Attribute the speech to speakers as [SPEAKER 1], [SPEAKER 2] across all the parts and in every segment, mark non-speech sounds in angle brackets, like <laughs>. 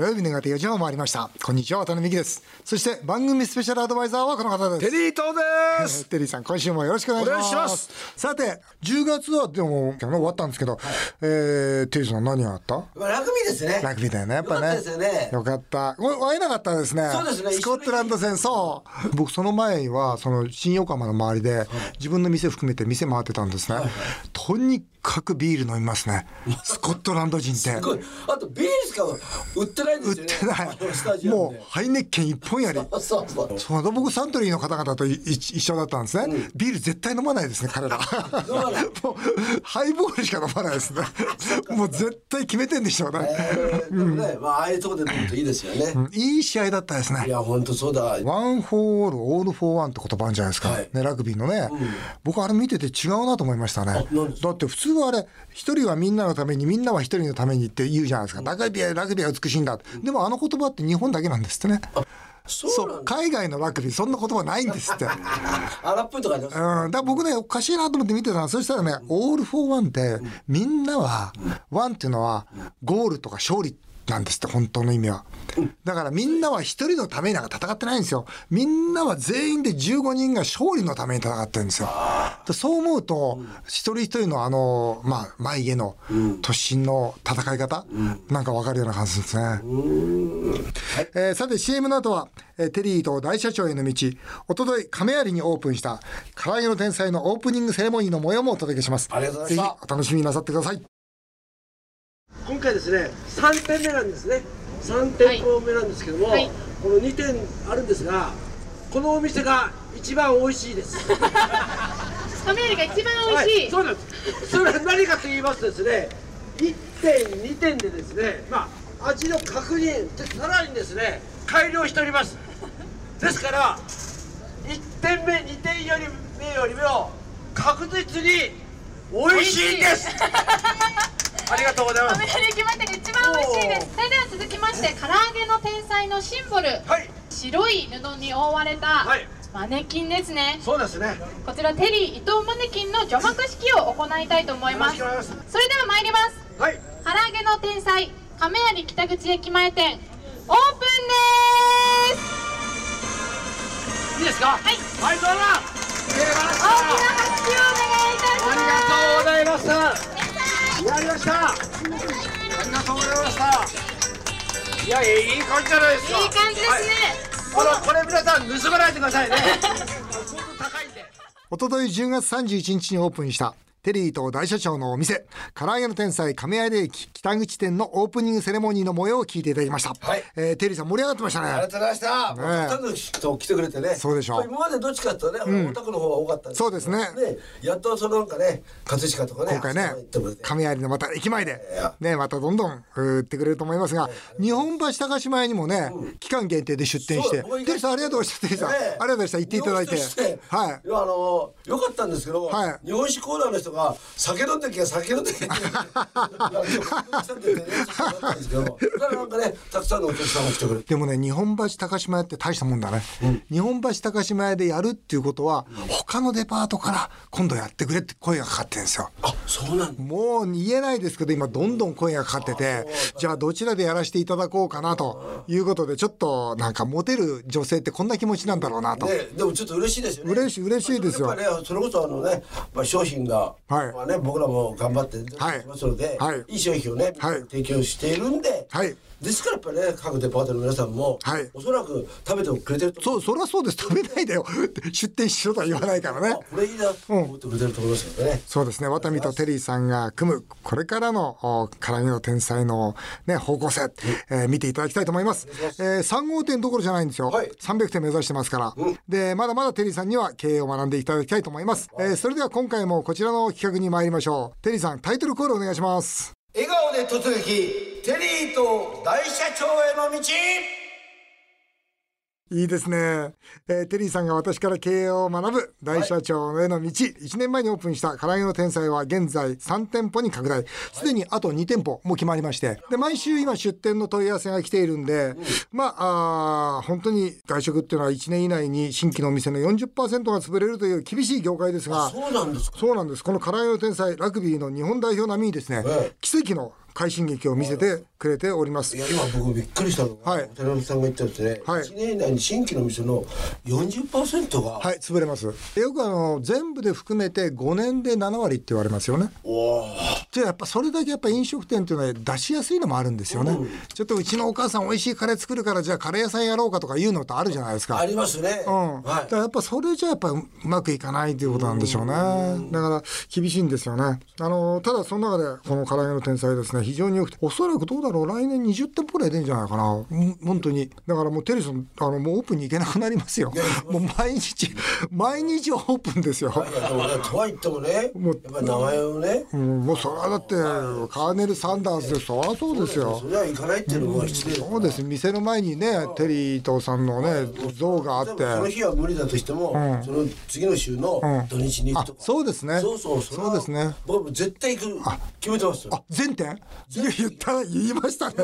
[SPEAKER 1] 土曜日の方4時半を回りました。こんにちは渡辺美希です。そして番組スペシャルアドバイザーはこの方です。
[SPEAKER 2] テリー東です。<laughs>
[SPEAKER 1] テリーさん今週もよろしくお願いします。さて10月はでも終わったんですけど、えー、テリーさん何があった？
[SPEAKER 3] まあラグビーですね。
[SPEAKER 1] ラグビーだよねやっぱね。
[SPEAKER 3] よかったですよね。
[SPEAKER 1] よかった。お会えなかったですね。
[SPEAKER 3] そうですね
[SPEAKER 1] スコットランド戦そう。僕その前はその新横浜の周りで自分の店含めて店回ってたんですね、とにかくビール飲みますね。<laughs> スコットランド人って。
[SPEAKER 3] あとビールしか売ってないん
[SPEAKER 1] 売っ
[SPEAKER 3] ですよね。
[SPEAKER 1] てな
[SPEAKER 3] あのスタ
[SPEAKER 1] いもうハイネッケン一本やり。
[SPEAKER 3] そうそう。
[SPEAKER 1] そう。だ僕サントリーの方々とい一一緒だったんですね、ビール絶対飲まないですね彼ら。<laughs> もうハイボールしか飲まないですね。もう絶対決めてんでしょうね、
[SPEAKER 3] えー、ね、まあああいうところで飲むといいですよね。
[SPEAKER 1] いい試合だったですね。
[SPEAKER 3] いや本当そうだ。
[SPEAKER 1] One for all, all for one って言葉あるんじゃないですか、
[SPEAKER 3] はい。
[SPEAKER 1] ね、ラグビーのね、僕あれ見てて違うなと思いましたね。だって普通はあれ一人はみんなのためにみんなは一人のためにって言うじゃないですか、ラグビーはラグビーは美しいんだ、でもあの言葉って日本だけなんですってね。
[SPEAKER 3] そう。
[SPEAKER 1] 海外のラグビーそんな言葉ないんですって。
[SPEAKER 3] 荒っぽいとかあります？
[SPEAKER 1] うん、だ僕ねおかしいなと思って見てたのそしたらね「All for one」ってみんなは「one」っていうのはゴールとか勝利なんですって本当の意味は。だからみんなは一人のためになんか戦ってないんですよ。みんなは全員で15人が勝利のために戦ってるんですよ。でそう思うと一人一人のあのまあ眉毛の突進の戦い方なんかわかるような感じですね。えーさて CM の後は、えーテリーと大社長への道おととい亀有にオープンした唐揚げの天才のオープニングセレモニーの模様もお届けします
[SPEAKER 3] ありがとうございました
[SPEAKER 1] ぜひお楽しみになさってください
[SPEAKER 4] 今回ですね3店目なんですね。3店舗目なんですけども、
[SPEAKER 5] はい。
[SPEAKER 4] この2店あるんですがこのお店が一番美味しいです。
[SPEAKER 5] 亀有が一番美味しい、
[SPEAKER 4] はい、そうなんです。それは何かと言いますとですね1店2店でですねまあ味の確認でさらにですね改良しております。ですから1店目2店より目よりも確実に美味しいですありがとうございます。
[SPEAKER 5] 亀有駅前店が一番美味しいです。それでは続きまして唐揚げの天才のシンボル、
[SPEAKER 4] はい。
[SPEAKER 5] 白い布に覆われた
[SPEAKER 4] はい。
[SPEAKER 5] マネキンですね。
[SPEAKER 4] そうですね。
[SPEAKER 5] こちらテリー伊藤マネキンの除幕式を行いたいと思います。それでは参ります。
[SPEAKER 4] はい。
[SPEAKER 5] 唐揚げの天才亀有北口駅前店オープンです。
[SPEAKER 4] いいですか？
[SPEAKER 5] はい。
[SPEAKER 4] はいどうぞ。入れました
[SPEAKER 5] 大きな拍手をお願いいたします。
[SPEAKER 4] ありがとうございますやりました。ありがとうございました。いやいい感じじゃないですか。
[SPEAKER 5] いい感じですね、
[SPEAKER 4] はい、あのこれ皆さん盗まないでくださいね。<laughs>
[SPEAKER 1] おととい10月31日にオープンしたテリーと大社長のお店唐揚げの天才亀有駅北口店のオープニングセレモニーの模様を聞いていただきました、
[SPEAKER 3] はい。
[SPEAKER 1] えーテリーさん盛り上がってましたね。
[SPEAKER 3] ありがとうございました。もうたくさんの人来てくれてね。
[SPEAKER 1] そうでしょう。
[SPEAKER 3] まあ今までどっちかっていうとね、大田区の方が多かった
[SPEAKER 1] そうですね。
[SPEAKER 3] やっとそのなんかね、葛飾とかね。
[SPEAKER 1] 今回ね亀有のまた駅前でねまたどんどん売ってくれると思いますが日本橋高島屋にもね期間限定で出店して。テリーさんありがとうございました。テリーさんあ
[SPEAKER 3] ええ
[SPEAKER 1] りがとうございました行っていただいてはい。
[SPEAKER 3] やあのよかったんですけど、
[SPEAKER 1] はい。
[SPEAKER 3] 日本酒コーナーの人が酒飲んできゃ酒飲んできゃねたんですけどだからなんかねたくさんのお客さんが来てくれて。
[SPEAKER 1] でもね日本橋高島屋って大したもんだね、日本橋高島屋でやるっていうことは、他のデパートから今度やってくれって声がかかってるんですよ。
[SPEAKER 3] あそうなんだ。
[SPEAKER 1] もう言えないですけど今どんどん声がかかっててじゃあどちらでやらせていただこうかなということでちょっとなんかモテる女性ってこんな気持ちなんだろうなと、
[SPEAKER 3] ね、でもちょっと嬉しいですよね。
[SPEAKER 1] 嬉しい嬉しいですよ。
[SPEAKER 3] ね、それこそあのね、まあ商品が、
[SPEAKER 1] はい。
[SPEAKER 3] まあね、僕らも頑張ってますので、
[SPEAKER 1] はい。
[SPEAKER 3] い、い商品をね、
[SPEAKER 1] はい。
[SPEAKER 3] 提供しているんで、
[SPEAKER 1] はい
[SPEAKER 3] ですからやっぱりね、各デパートの皆さんも、
[SPEAKER 1] はい
[SPEAKER 3] おそらく食べてくれてると思
[SPEAKER 1] そうそりゃそうです食べないでよ <laughs> 出店しろとは言わないからね
[SPEAKER 3] あこれいいなと思ってくれてると思いますけどね。
[SPEAKER 1] そうですね。ワタミとテリーさんが組む、これからの、お唐揚げの天才のね、方向性、えー見ていただきたいと思います。えー、3号店どころじゃないんですよ。
[SPEAKER 3] はい
[SPEAKER 1] 300店目指してますから。で、まだまだテリーさんには経営を学んでいただきたいと思います。えーそれでは今回もこちらの企画に参りましょう。テリーさん、タイトルコールお願いします。
[SPEAKER 3] 笑顔で突撃、テリーと大社長への道。
[SPEAKER 1] いいですね、えーテリーさんが私から経営を学ぶ大社長への道、1年前にオープンした唐揚げの天才は現在3店舗に拡大。すでにあと2店舗もう決まりまして。で毎週今出店の問い合わせが来ているんで、まああー本当に外食っていうのは1年以内に新規のお店の40%が潰れるという厳しい業界ですが。
[SPEAKER 3] そうなんですか。
[SPEAKER 1] そうなんです。この唐揚げの天才ラグビーの日本代表並みにですね、
[SPEAKER 3] ええ。
[SPEAKER 1] 奇跡の快進撃を見せてくれております
[SPEAKER 3] い。や今僕びっくりしたのが、
[SPEAKER 1] はい
[SPEAKER 3] 渡辺さんが言ったですね、
[SPEAKER 1] はい
[SPEAKER 3] 1年以内に新規の店の40%が、
[SPEAKER 1] はい、潰れます。よくあの、全部で含めて5年で7割って言われますよね。
[SPEAKER 3] おー
[SPEAKER 1] じゃあやっぱそれだけやっぱ飲食店っていうのは出しやすいのもあるんですよね。ちょっとうちのお母さん美味しいカレー作るからじゃあカレー屋さんやろうかとかいうのってあるじゃないですか。
[SPEAKER 3] ありますね、
[SPEAKER 1] うん、だ
[SPEAKER 3] は
[SPEAKER 1] からやっぱそれじゃやっぱうまくいかないということなんでしょうね。だから厳しいんですよね。あのただその中でこの唐揚げの天才ですね非常によくておそらくどうだろう来年20店舗ぐらい出るんじゃないかな。うん本当に。だからもうテリーさんあのもうオープンに行けなくなりますよ。<laughs> もう毎日毎日オープンですよ。
[SPEAKER 3] とは言ってもね
[SPEAKER 1] もう
[SPEAKER 3] やっぱり名前をね、
[SPEAKER 1] うん、もうそれはだってカーネル・サンダースでそりゃそうですよ。
[SPEAKER 3] そ。れはいかないっていうのも失礼
[SPEAKER 1] そうです店の前にねテリーとさんのね像があって。
[SPEAKER 3] その日は無理だとしても、その次の週の土日に行くとか、
[SPEAKER 1] あそうですね。
[SPEAKER 3] そうそう
[SPEAKER 1] そうですね。
[SPEAKER 3] 僕も絶対行く。決めてますよ。
[SPEAKER 1] あ全店？いや言った言いましたね。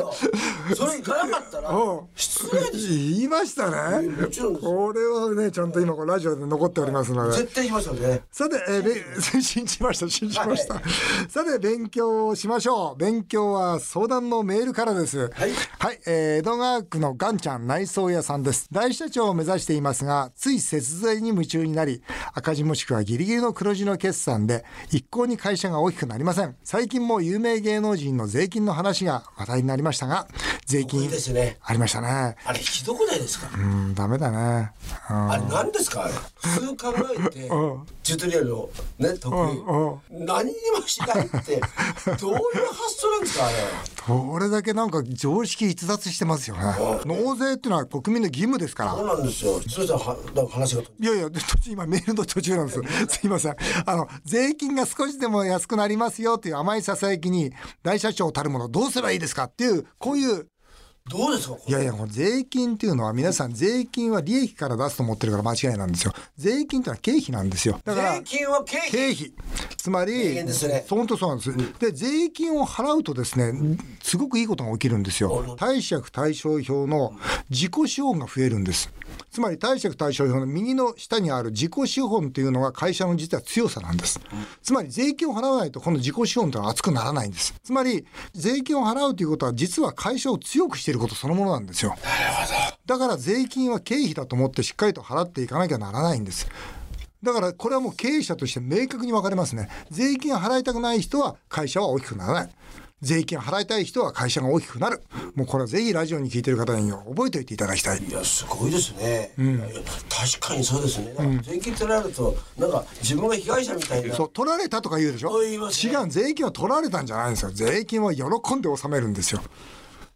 [SPEAKER 3] それ行かなかったら
[SPEAKER 1] うん。
[SPEAKER 3] 失礼ですよ。
[SPEAKER 1] 言いましたね。
[SPEAKER 3] も
[SPEAKER 1] これはねちゃんと今ラジオで残っておりますので。
[SPEAKER 3] 絶対行きますよね。
[SPEAKER 1] さて、えーべ信じました、信じました。さて、勉強をしましょう。勉強は相談のメールからです。
[SPEAKER 3] はい。
[SPEAKER 1] はい、えー江戸川区のガンちゃん内装屋さんです。大社長を目指していますが、つい節税に夢中になり、赤字もしくはギリギリの黒字の決算で、一向に会社が大きくなりません。最近も有名芸能人の税金の話が話題になりましたが、税
[SPEAKER 3] い
[SPEAKER 1] 金
[SPEAKER 3] いですね。
[SPEAKER 1] ありましたね。
[SPEAKER 3] あれひどくないですか、
[SPEAKER 1] うん、ダメだね。うん。
[SPEAKER 3] あれ何ですか？普通考えて <laughs> チュートリアルをね得意。何にもしないってどういう発想なんですか？あれ
[SPEAKER 1] これだけなんか常識逸脱してますよね。納税っていうのは国民の義務ですから。
[SPEAKER 3] そうなんですよそれじゃ話が
[SPEAKER 1] いやいや、で途中今メールの途中なんです。<laughs> すいません。あの、税金が少しでも安くなりますよっていう甘い囁きに、大社長たるものどうすればいいですかっていう、こういう、
[SPEAKER 3] どうですか
[SPEAKER 1] いやいや、税金っていうのは皆さん税金は利益から出すと思ってるから間違いなんですよ。税金ってのは経費なんですよ。だから
[SPEAKER 3] 税、金は経費
[SPEAKER 1] 経費。つまり、本当そうなんです。で、税金を払うとですね、すごくいいことが起きるんですよ。貸借対照表の自己資本が増えるんです。つまり貸借対照表の右の下にある自己資本というのが会社の実は強さなんです。つまり税金を払わないとこの自己資本というのは厚くならないんです。つまり税金を払うということは実は会社を強くしていることそのものなんですよ。だから税金は経費だと思ってしっかりと払っていかなきゃならないんです。だからこれはもう経営者として明確に分かれますね。税金を払いたくない人は会社は大きくならない。税金を払いたい人は会社が大きくなる。もうこれはぜひラジオに聞いてる方に覚えておいていただきたい。
[SPEAKER 3] いやすごいですね、いやいや確かにそうですねなんか税金取られるとなんか自分が被害者みたいな
[SPEAKER 1] そう、取られたとか言うでしょ？
[SPEAKER 3] そう言いますね
[SPEAKER 1] 違う、税金は取られたんじゃないんですよ。税金は喜んで納めるんですよ。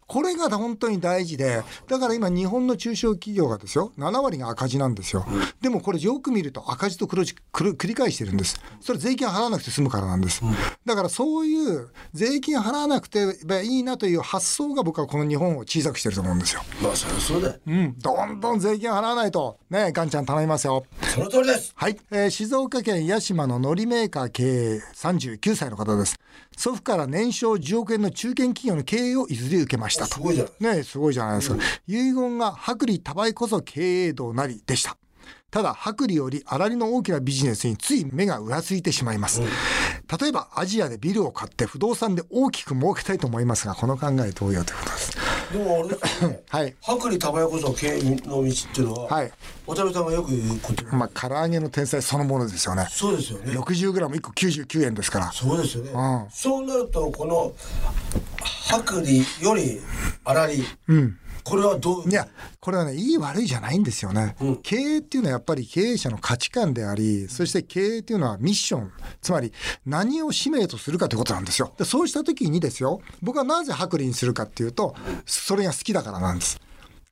[SPEAKER 1] これが本当に大事で、だから今日本の中小企業がですよ、7割が赤字なんですよ。でもこれよく見ると赤字と黒字くる繰り返してるんです。それ税金払わなくて済むからなんです。だからそういう税金払わなくていいなという発想が僕はこの日本を小さくしてると思うんですよ。
[SPEAKER 3] まあそりゃそうだよ
[SPEAKER 1] うん、どんどん税金払わないと、ね、ガンちゃん頼みますよ。
[SPEAKER 3] その通りです
[SPEAKER 1] はい、えー静岡県八島の海苔メーカー経営39歳の方です祖父から年商10億円の中堅企業の経営を譲り受けましたと。
[SPEAKER 3] すごいじゃない。
[SPEAKER 1] ねすごいじゃないですか、遺言が薄利多売こそ経営道なりでした。ただ薄利より粗利の大きなビジネスについ目が裏ついてしまいます、例えばアジアでビルを買って不動産で大きく儲けたいと思いますがこの考え同様ということです
[SPEAKER 3] でもね
[SPEAKER 1] はい。
[SPEAKER 3] 薄利多売こそ経営の道っていうのは、
[SPEAKER 1] はい。
[SPEAKER 3] 渡辺さんがよく言うこと、
[SPEAKER 1] まあ唐揚げの天才そのものですよね。
[SPEAKER 3] そうですよね。
[SPEAKER 1] 60g1 個99円ですから。
[SPEAKER 3] そうですよね、
[SPEAKER 1] ん。
[SPEAKER 3] そうなるとこの薄利より粗利、これはどう？
[SPEAKER 1] いや、これはね、いい悪いじゃないんですよね。経営っていうのはやっぱり経営者の価値観であり、そして経営っていうのはミッション、つまり何を使命とするかということなんですよ。でそうした時にですよ、僕はなぜ薄利にするかっていうと、それが好きだからなんです。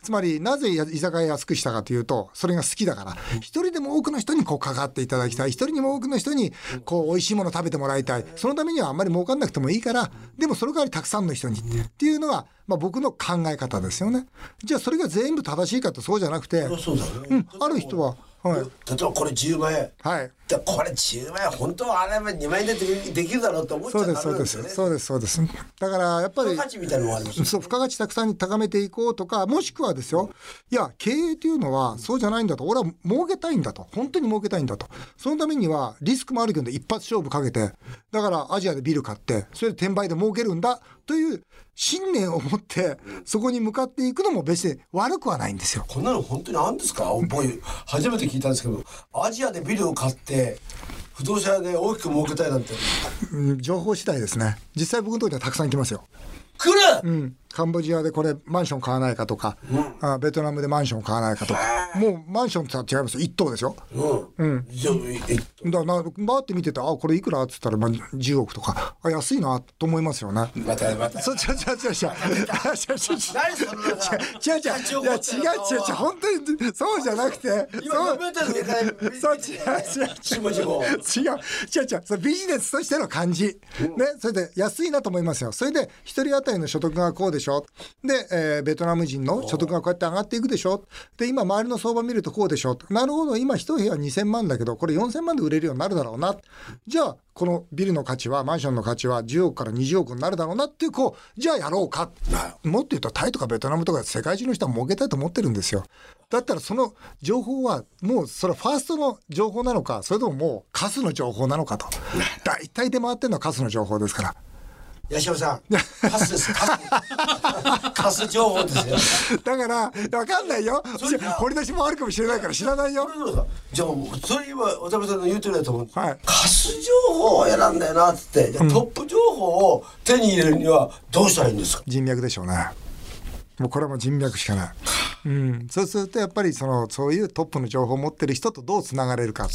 [SPEAKER 1] つまり、なぜ居酒屋安くしたかというと、それが好きだから、一人でも多くの人にこう関わっていただきたい。一人にも多くの人に、こう、美味しいもの食べてもらいたい。そのためにはあんまり儲かんなくてもいいから、でもその代わりたくさんの人に。っていうのが、まあ僕の考え方ですよね。じゃあそれが全部正しいかってそうじゃなくて、
[SPEAKER 3] そう
[SPEAKER 1] ん、ある人は、はい。
[SPEAKER 3] 例えばこれ10万円
[SPEAKER 1] はい。
[SPEAKER 3] でこれ10万円本当はあれば2万円でできるだろうと思っちゃ
[SPEAKER 1] そうです、
[SPEAKER 3] ダメ
[SPEAKER 1] そうです。
[SPEAKER 3] なんですよね
[SPEAKER 1] そうです、そうです。だから、やっぱり
[SPEAKER 3] 付加、価値みたいなのもありますよ
[SPEAKER 1] そう、付加価値たくさんに高めていこうとか、もしくはですよ、いや、経営というのはそうじゃないんだと、俺は儲けたいんだと、本当に儲けたいんだと。そのためにはリスクもあるけど、一発勝負かけて、だからアジアでビル買って、それで転売で儲けるんだという信念を持ってそこに向かっていくのも別に悪くはないんですよ。
[SPEAKER 3] こんなの本当にあるんですか？僕初めて聞いたんですけどアジアでビルを買って不動産屋で大きく儲けたいなんて
[SPEAKER 1] うん情報次第ですね。実際僕のところにはたくさん来ますよ。
[SPEAKER 3] 来る、
[SPEAKER 1] うん、カンボジアでこれマンション買わないかとか、あベトナムでマンション買わないかとか。もうマンションって言ったら違いますよ。一棟ですよ。
[SPEAKER 3] うん。じゃあえ
[SPEAKER 1] だなバーって見ててあこれいくらっつったら、まあ、10億とか。あ安いなと思いますよね。
[SPEAKER 3] またまた。
[SPEAKER 1] そう違う違う違う違う。違う違う違う <laughs> 違う違ういや違う違う違う本当にそうじゃなくて
[SPEAKER 3] 今
[SPEAKER 1] そう
[SPEAKER 3] 4メートル上から
[SPEAKER 1] そう違う違う違う違う違うそれビジネスとしての感じ、ね、それで安いなと思いますよそれで一人当たりの所得がこうでしょ？で、えーベトナム人の所得がこうやって上がっていくでしょ？で今周りの相場見るとこうでしょ？なるほど今一部屋2000万だけどこれ4000万で売れるようになるだろうな。じゃあこのビルの価値はマンションの価値は10億から20億になるだろうなっていうこうじゃあやろうか。もっと言うとタイとかベトナムとか世界中の人は儲けたいと思ってるんですよ。だったらその情報はもうそれはファーストの情報なのかそれとももうカスの情報なのかと。大体出回ってるのはカスの情報ですから
[SPEAKER 3] 八代さんカスです。<laughs> カス情報ですよ。
[SPEAKER 1] だから分かんないよ。掘り出しもあるかもしれないから知らないよ。
[SPEAKER 3] じゃあそれ今渡辺さんの言うとりだと思う
[SPEAKER 1] はい。
[SPEAKER 3] カス情報を選んだよなってトップ情報を手に入れるにはどうしたらいいんですか？
[SPEAKER 1] 人脈でしょうね。もうこれはもう人脈しかないうん、そうするとやっぱりそのそういうトップの情報を持ってる人とどうつながれるか。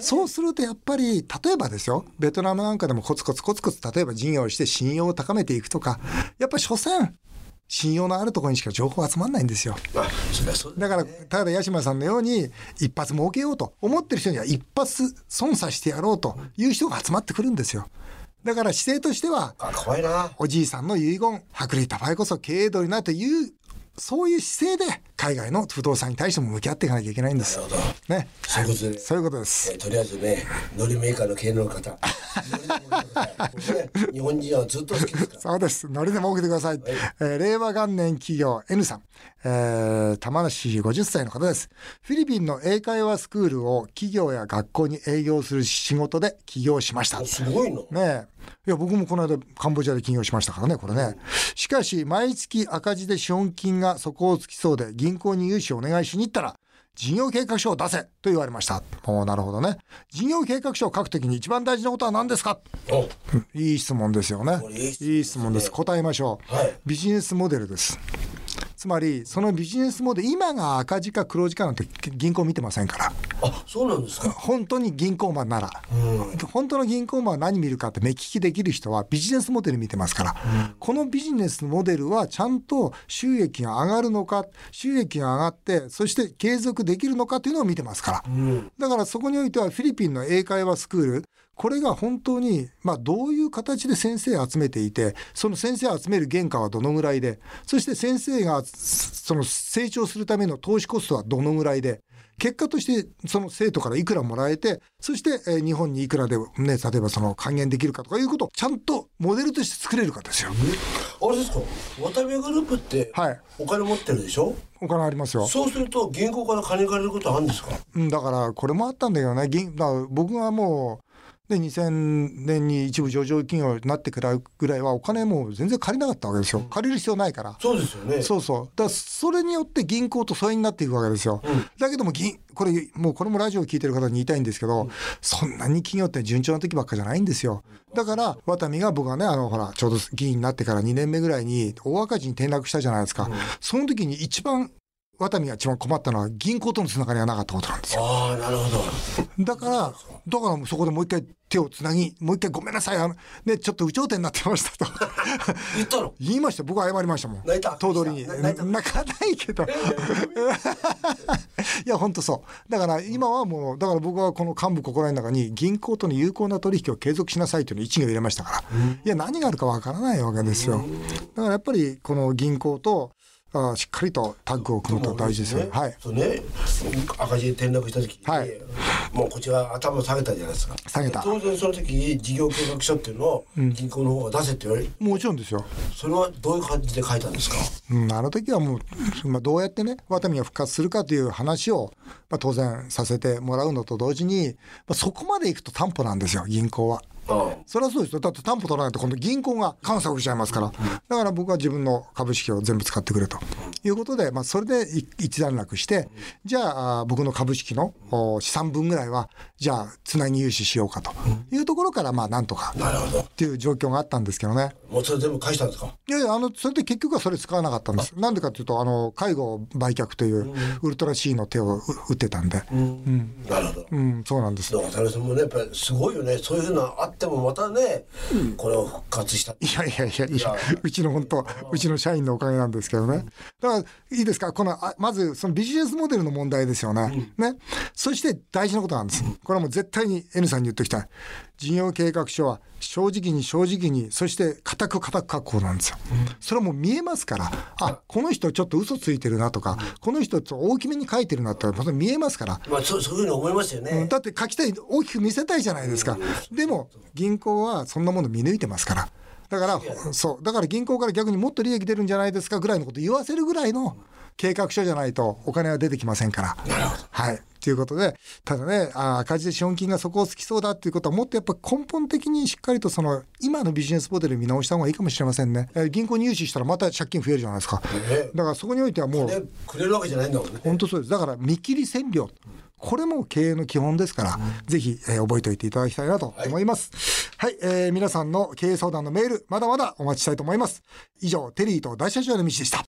[SPEAKER 1] そうするとやっぱり例えばですよ。ベトナムなんかでもコツコツコツコツ例えば事業をして信用を高めていくとか。やっぱり所詮信用のあるところにしか情報集まんないんですよ。
[SPEAKER 3] だ
[SPEAKER 1] だからただ八島さんのように一発儲けようと思ってる人には一発損さしてやろうという人が集まってくるんですよ。だから姿勢としてはおじいさんの遺言薄利多売こそ経営道になるというそういう姿勢で海外の不動産に対しても向き合っていかなきゃいけないんです
[SPEAKER 3] なるほど
[SPEAKER 1] ね
[SPEAKER 3] そういうことで
[SPEAKER 1] そういうことです
[SPEAKER 3] えーとりあえずね、のりメーカーの経営の方。<laughs> 日本人はずっと好きです。
[SPEAKER 1] そうです。ノリで儲けてください。えー令和元年企業 N さん、えー玉梨50歳の方です。フィリピンの英会話スクールを企業や学校に営業する仕事で起業しました。
[SPEAKER 3] すごいの。
[SPEAKER 1] ねえ。いや、僕もこの間カンボジアで起業しましたからね、これね。しかし、毎月赤字で資本金が底をつきそうで、銀行に融資をお願いしに行ったら、事業計画書を出せと言われました。おーなるほどね。事業計画書を書くときに一番大事なことは何ですか？
[SPEAKER 3] お
[SPEAKER 1] いい質問ですよね
[SPEAKER 3] これいい質問です。ね
[SPEAKER 1] いい質問です。答えましょう。
[SPEAKER 3] はい
[SPEAKER 1] ビジネスモデルです。つまり、そのビジネスモデル、今が赤字か黒字かなんて銀行見てませんから。
[SPEAKER 3] あ、そうなんですか。
[SPEAKER 1] 本当に銀行マンなら、本当の銀行マンは何見るかって目利きできる人はビジネスモデル見てますから、このビジネスモデルはちゃんと収益が上がるのか収益が上がってそして継続できるのかというのを見てますから、だからそこにおいてはフィリピンの英会話スクール。これが本当に、まあ、どういう形で先生を集めていてその先生を集める原価はどのぐらいでそして先生がその成長するための投資コストはどのぐらいで結果としてその生徒からいくらもらえてそして、えー日本にいくらで、ね、例えばその還元できるかとかいうことをちゃんとモデルとして作れるかですよ。
[SPEAKER 3] あれですか？渡辺グループって
[SPEAKER 1] はい
[SPEAKER 3] お金持ってるでしょ？
[SPEAKER 1] お金ありますよ。
[SPEAKER 3] そうすると銀行から金借りることあるんですか？
[SPEAKER 1] うん、だからこれもあったんだけどね銀だ僕がもうで2000年に一部上場企業になってくらいぐらいはお金もう全然借りなかったわけですよ。借りる必要ないから。
[SPEAKER 3] そうですよね。
[SPEAKER 1] そうそう。だそれによって銀行と疎遠になっていくわけですよ、だけども銀これもうこれもラジオを聞いてる方に言いたいんですけど、そんなに企業って順調な時ばっかじゃないんですよ。だからワタミが僕はねあのほらちょうど議員になってから2年目ぐらいに大赤字に転落したじゃないですか、その時に一番ワタミが一番困ったのは銀行とのつながりがなかったことなんですよ
[SPEAKER 3] ああ、なるほど。
[SPEAKER 1] だから、だからそこでもう一回手をつなぎ、もう一回ごめんなさい、あの、ね、ちょっと有頂天になってましたと。
[SPEAKER 3] 言ったの？<laughs>
[SPEAKER 1] 言いました。僕は謝りましたもん。
[SPEAKER 3] 泣いた？
[SPEAKER 1] 頭取に。
[SPEAKER 3] 泣
[SPEAKER 1] かないけど。<laughs> いや、本当そう。だから今はもう、だから僕はこの幹部心得の中に銀行との有効な取引を継続しなさいというのを一行入れましたから。いや、何があるかわからないわけですよ。だからやっぱりこの銀行と、あしっかりとタッグを組むと大事ですよね。はい。
[SPEAKER 3] ね。赤字で転落した時に、
[SPEAKER 1] はい
[SPEAKER 3] もうこっちは頭を下げたじゃないですか。
[SPEAKER 1] 下げた
[SPEAKER 3] 当然その時に事業計画書っていうのを銀行の方が出せって言われる。
[SPEAKER 1] もちろんですよ。
[SPEAKER 3] それはどういう感じで書いたんですか？
[SPEAKER 1] うん、あの時はもう、まあ、どうやってねワタミが復活するかという話を、まあ、当然させてもらうのと同時に、まあ、そこまでいくと担保なんですよ銀行は。
[SPEAKER 3] あ
[SPEAKER 1] それはそうですよ。だって担保取らないと今度銀行が監査をしちゃいますから。だから僕は自分の株式を全部使ってくれということで、まあそれでい一段落して、じゃああ僕の株式のお資産分ぐらいは、じゃあつなぎ融資しようかというところから、まあなんとか
[SPEAKER 3] なるほど
[SPEAKER 1] っていう状況があったんですけどね。
[SPEAKER 3] もうそれ全部返したんですか？
[SPEAKER 1] いやいや、あの、それで結局はそれ使わなかったんです。なんでかというと、あの、介護売却というウルトラ C の手を打ってたんで。
[SPEAKER 3] なるほど
[SPEAKER 1] うん、そうなんです。
[SPEAKER 3] だからもねやっぱりすごいよねそういうふうなあってもまたね、これを復活した
[SPEAKER 1] いやいやいやいや、うちの本当、うちの社員のおかげなんですけどね。だから、いいですか、この、あまず、そのビジネスモデルの問題ですよね。ね。そして大事なことなんです。これはもう絶対に N さんに言っておきたい。事業計画書は正直に正直に、そして固く固く確保なんですよ。それはもう見えますから、あ、この人ちょっと嘘ついてるなとか、この人ちょっと大きめに書いてるなって、ま見えますから。
[SPEAKER 3] まあそうそういうふうに思いますよね、
[SPEAKER 1] うん。だって書きたい大きく見せたいじゃないですか、でも銀行はそんなもの見抜いてますから。だからそう。だから銀行から逆にもっと利益出るんじゃないですかぐらいのこと言わせるぐらいの計画書じゃないとお金は出てきませんから。はい。ということでただねあー赤字で資本金が底をつきそうだっていうことはもっとやっぱ根本的にしっかりとその今のビジネスモデル見直した方がいいかもしれませんね、えー銀行に融資したらまた借金増えるじゃないですか、
[SPEAKER 3] ね。
[SPEAKER 1] だからそこにおいてはもう
[SPEAKER 3] ね。くれるわけじゃないんだもんね。
[SPEAKER 1] 本当そうです。だから見切り線量。これも経営の基本ですから、ぜひ、えー覚えておいていただきたいなと思います。はい、えー皆さんの経営相談のメール、まだまだお待ちしたいと思います。以上、テリーと大社長の道でした。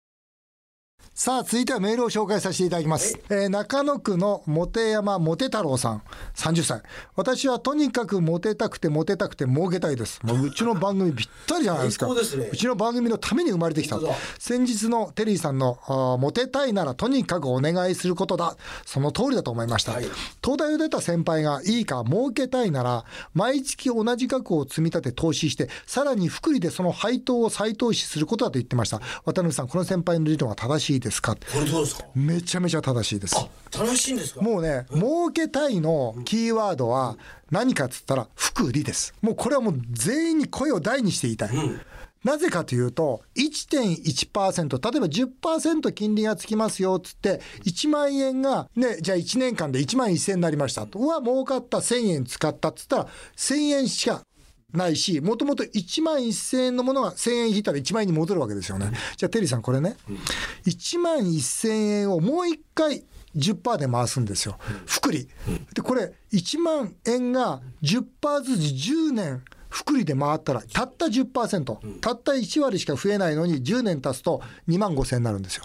[SPEAKER 1] さあ、続いてはメールを紹介させていただきます。えー中野区のモテ山モテ太郎さん、30歳。私はとにかくモテたくてモテたくて儲けたいです。もううちの番組ぴったりじゃないですか。
[SPEAKER 3] ですね
[SPEAKER 1] うちの番組のために生まれてきた。先日のテリーさんの、あーモテたいならとにかくお願いすることだ。その通りだと思いました。
[SPEAKER 3] はい
[SPEAKER 1] 東大を出た先輩がいいか儲けたいなら、毎月同じ額を積み立て投資して、さらに福利でその配当を再投資することだと言ってました。渡辺さん、この先輩の理論は正しいですか？
[SPEAKER 3] これどうですか？
[SPEAKER 1] めちゃめちゃ正しいです。
[SPEAKER 3] 正しいんですか？
[SPEAKER 1] もうね、儲けたいのキーワードは何かっつったら、福利です。もうこれはもう全員に声を大にして言いたい。なぜかというと、1.1%、例えば10%金利がつきますよっつって、1万円が、ね、じゃあ1年間で1万1000円になりましたと。うわ、儲かった1000円使ったっつったら、1000円しかないし、もともと1万1000円のものが1000円引いたら1万円に戻るわけですよね。じゃあ、テリーさん、これね、1万1000円をもう一回、10%で回すんですよ。福利。で、これ、1万円が10%ずつ10年、福利で回ったら、たった10%、たった1割しか増えないのに、10年経つと2万5千円になるんですよ。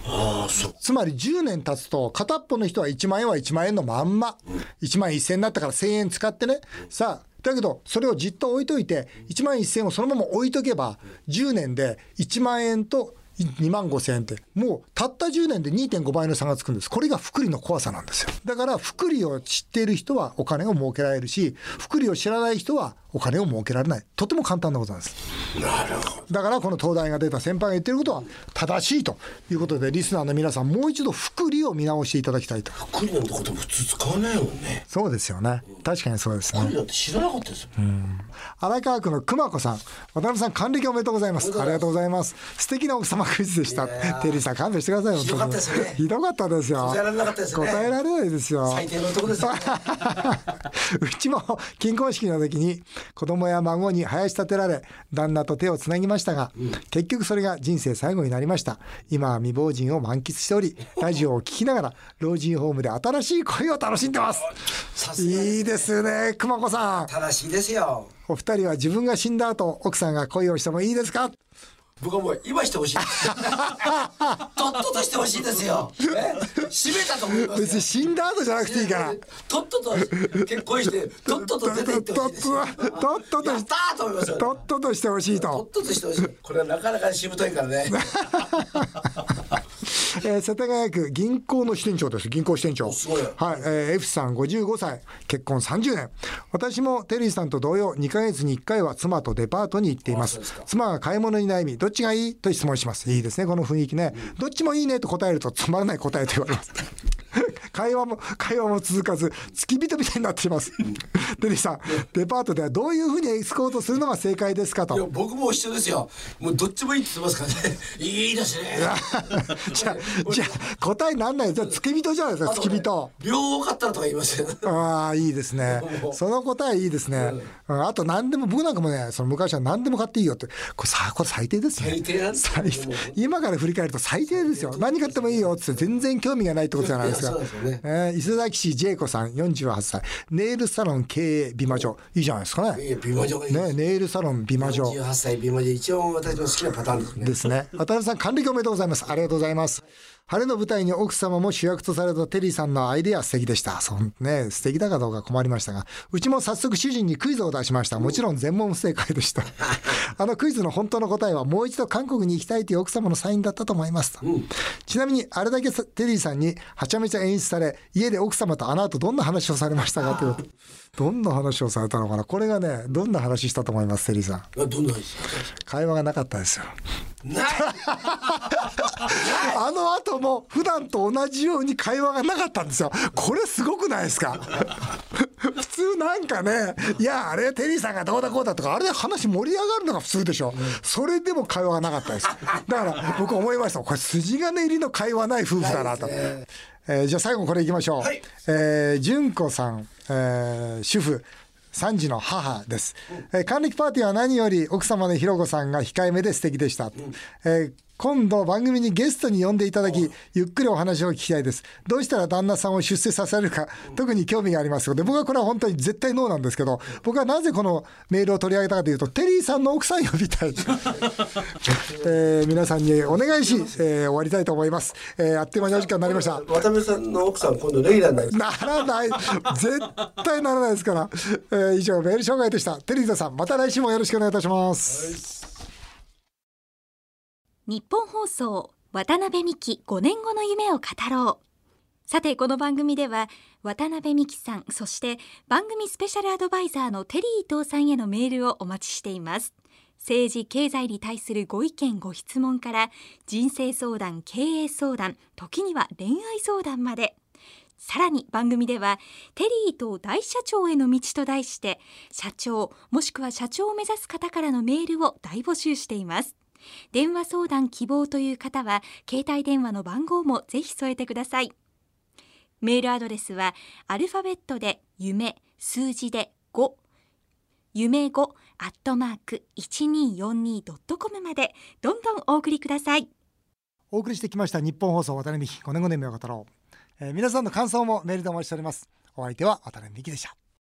[SPEAKER 3] ああそう
[SPEAKER 1] つまり10年経つと、片っぽの人は1万円は1万円のまんま。1万1000円になったから1000円使ってね。さあ、だけど、それをじっと置いといて、1万1000円をそのまま置いとけば、10年で1万円と2万5000円って、もうたった10年で2.5倍の差がつくんです。これが福利の怖さなんですよ。だから、福利を知っている人はお金を儲けられるし、福利を知らない人はお金を儲けられない。とても簡単なことなんです。
[SPEAKER 3] なるほど。
[SPEAKER 1] だからこの東大が出た先輩が言ってることは正しいということでリスナーの皆さんもう一度福利を見直していただきたいと。
[SPEAKER 3] 福利なんてこと普通使わないもんね。
[SPEAKER 1] そうですよね。確かにそうですね。
[SPEAKER 3] 福利なんて知らなかったですよ、
[SPEAKER 1] 荒川区の熊子さん渡辺さん還暦おめでとうございます。ありがとうございます。素敵な奥様クイズでした。テリーさん勘弁してくださいよ
[SPEAKER 3] ひどかったですね。
[SPEAKER 1] ひどかったですよ。
[SPEAKER 3] 答えられなかったですね。
[SPEAKER 1] 答えられないですよ。
[SPEAKER 3] 最低の男ですよ。ね <laughs>
[SPEAKER 1] うちも金婚式の時に子供や孫に林立てられ旦那と手をつなぎましたが、結局それが人生最後になりました。今は未亡人を満喫しており <laughs> ラジオを聞きながら老人ホームで新しい恋を楽しんでます。いいですね熊子さん。
[SPEAKER 3] 正しいですよ。
[SPEAKER 1] お二人は自分が死んだ後奥さんが恋をしてもいいですか？
[SPEAKER 3] 僕はもう今してほしい。とっととしてほしいですよ。え？閉めたと思いますよ。
[SPEAKER 1] 別に死んだ後じゃなくていいから。
[SPEAKER 3] とっとと結婚してとっとと出て行ってほしいですよ。
[SPEAKER 1] ととっとと
[SPEAKER 3] やったーと思います
[SPEAKER 1] とっととしてほしいと。
[SPEAKER 3] とっととしてほしい。これはなかなかしぶといからね
[SPEAKER 1] えー世田谷区銀行の支店長です銀行支店長。はい、えー F さん55歳結婚30年私もテリーさんと同様2ヶ月に1回は妻とデパートに行っています。
[SPEAKER 3] すか。
[SPEAKER 1] 妻が買い物に悩みどっちがいい？と質問します。いいですねこの雰囲気ね。どっちもいいねと答えるとつまらない答えと言われます。<laughs> 会話も会話も続かず付き人みたいになっています。<laughs> テリーさんデパートではどういうふうにエスコートするのが正解ですか
[SPEAKER 3] いや
[SPEAKER 1] と
[SPEAKER 3] 僕も一緒ですよ。もうどっちもいいって言ってますからね。いいですね。<laughs>
[SPEAKER 1] じゃあ <laughs> じゃあ答えなんないよじゃあ付き人じゃないですか付き人。
[SPEAKER 3] 両多かったらとか言いますよ <laughs>
[SPEAKER 1] ああいいですね。<laughs> その答えいいですね、うん。あと何でも僕なんかもねその昔は何でも買っていいよって。これさこれ最低ですね。
[SPEAKER 3] 最低なんです
[SPEAKER 1] 今から振り返ると最低ですよ。何買ってもいいよって全然興味がないってことじゃないですか。えー伊勢崎市ジェイコさん48歳。ネイルサロン経営美魔女。い。いじゃないですかね。
[SPEAKER 3] 美魔女
[SPEAKER 1] ねネイルサロン美魔女。
[SPEAKER 3] 18歳美魔女。一応私の好きなパターンですね。
[SPEAKER 1] ですね。渡辺さん、還暦おめでとうございます。ありがとうございます。晴れの舞台に奥様も主役とされたテリーさんのアイデア素敵でした。そうね、素敵だかどうか困りましたが、うちも早速主人にクイズを出しました。もちろん全問不正解でした。<laughs> あのクイズの本当の答えは、もう一度韓国に行きたいという奥様のサインだったと思いますと。ちなみに、あれだけテリーさんにはちゃめちゃ演出され、家で奥様とあの後どんな話をされましたかということ。どんな話をされたのかなこれがね、どんな話したと思います、テリーさん。
[SPEAKER 3] あどんなですか？
[SPEAKER 1] 会話がなかったですよ。
[SPEAKER 3] ない
[SPEAKER 1] あの後も普段と同じように会話がなかったんですよ。これすごくないですか？普通なんかね、いや、あれテリーさんがどうだこうだとか、あれで話盛り上がるのが普通でしょ。それでも会話がなかったです。だから僕思いました。これ筋金入りの会話ない夫婦だなと。えーじゃあ最後これいきましょう。
[SPEAKER 3] はい
[SPEAKER 1] えー純子さん、えー主婦。3児の母です、え還暦パーティーは何より奥様のひろこさんが控えめで素敵でした、えー今度番組にゲストに呼んでいただきゆっくりお話を聞きたいです。どうしたら旦那さんを出世させるか特に興味がありますので僕はこれは本当に絶対ノーなんですけど僕はなぜこのメールを取り上げたかというとテリーさんの奥さん呼びたい、<laughs> えー皆さんにお願いし、えー終わりたいと思います、えーあっという間にお時間になりました。
[SPEAKER 3] 渡辺さんの奥さん今度レギュラーに。なります
[SPEAKER 1] ならない。絶対ならないですから、えー以上メール紹介でした。テリーザさんまた来週もよろしくお願いいたします、
[SPEAKER 2] 日本放送渡辺美希5年後の夢を語ろう。さてこの番組では渡辺美希さんそして番組スペシャルアドバイザーのテリー伊藤さんへのメールをお待ちしています。政治経済に対するご意見ご質問から人生相談経営相談時には恋愛相談まで。さらに番組ではテリーと大社長への道と題して社長もしくは社長を目指す方からのメールを大募集しています。電話相談希望という方は携帯電話の番号もぜひ添えてください。メールアドレスはアルファベットで夢数字で5夢5アットマーク 1242.com まで。どんどんお送りください。
[SPEAKER 1] お送りしてきました日本放送渡辺美希5年後の夢を語ろう、えー皆さんの感想もメールでお待ちしております。お相手は渡辺美希でした。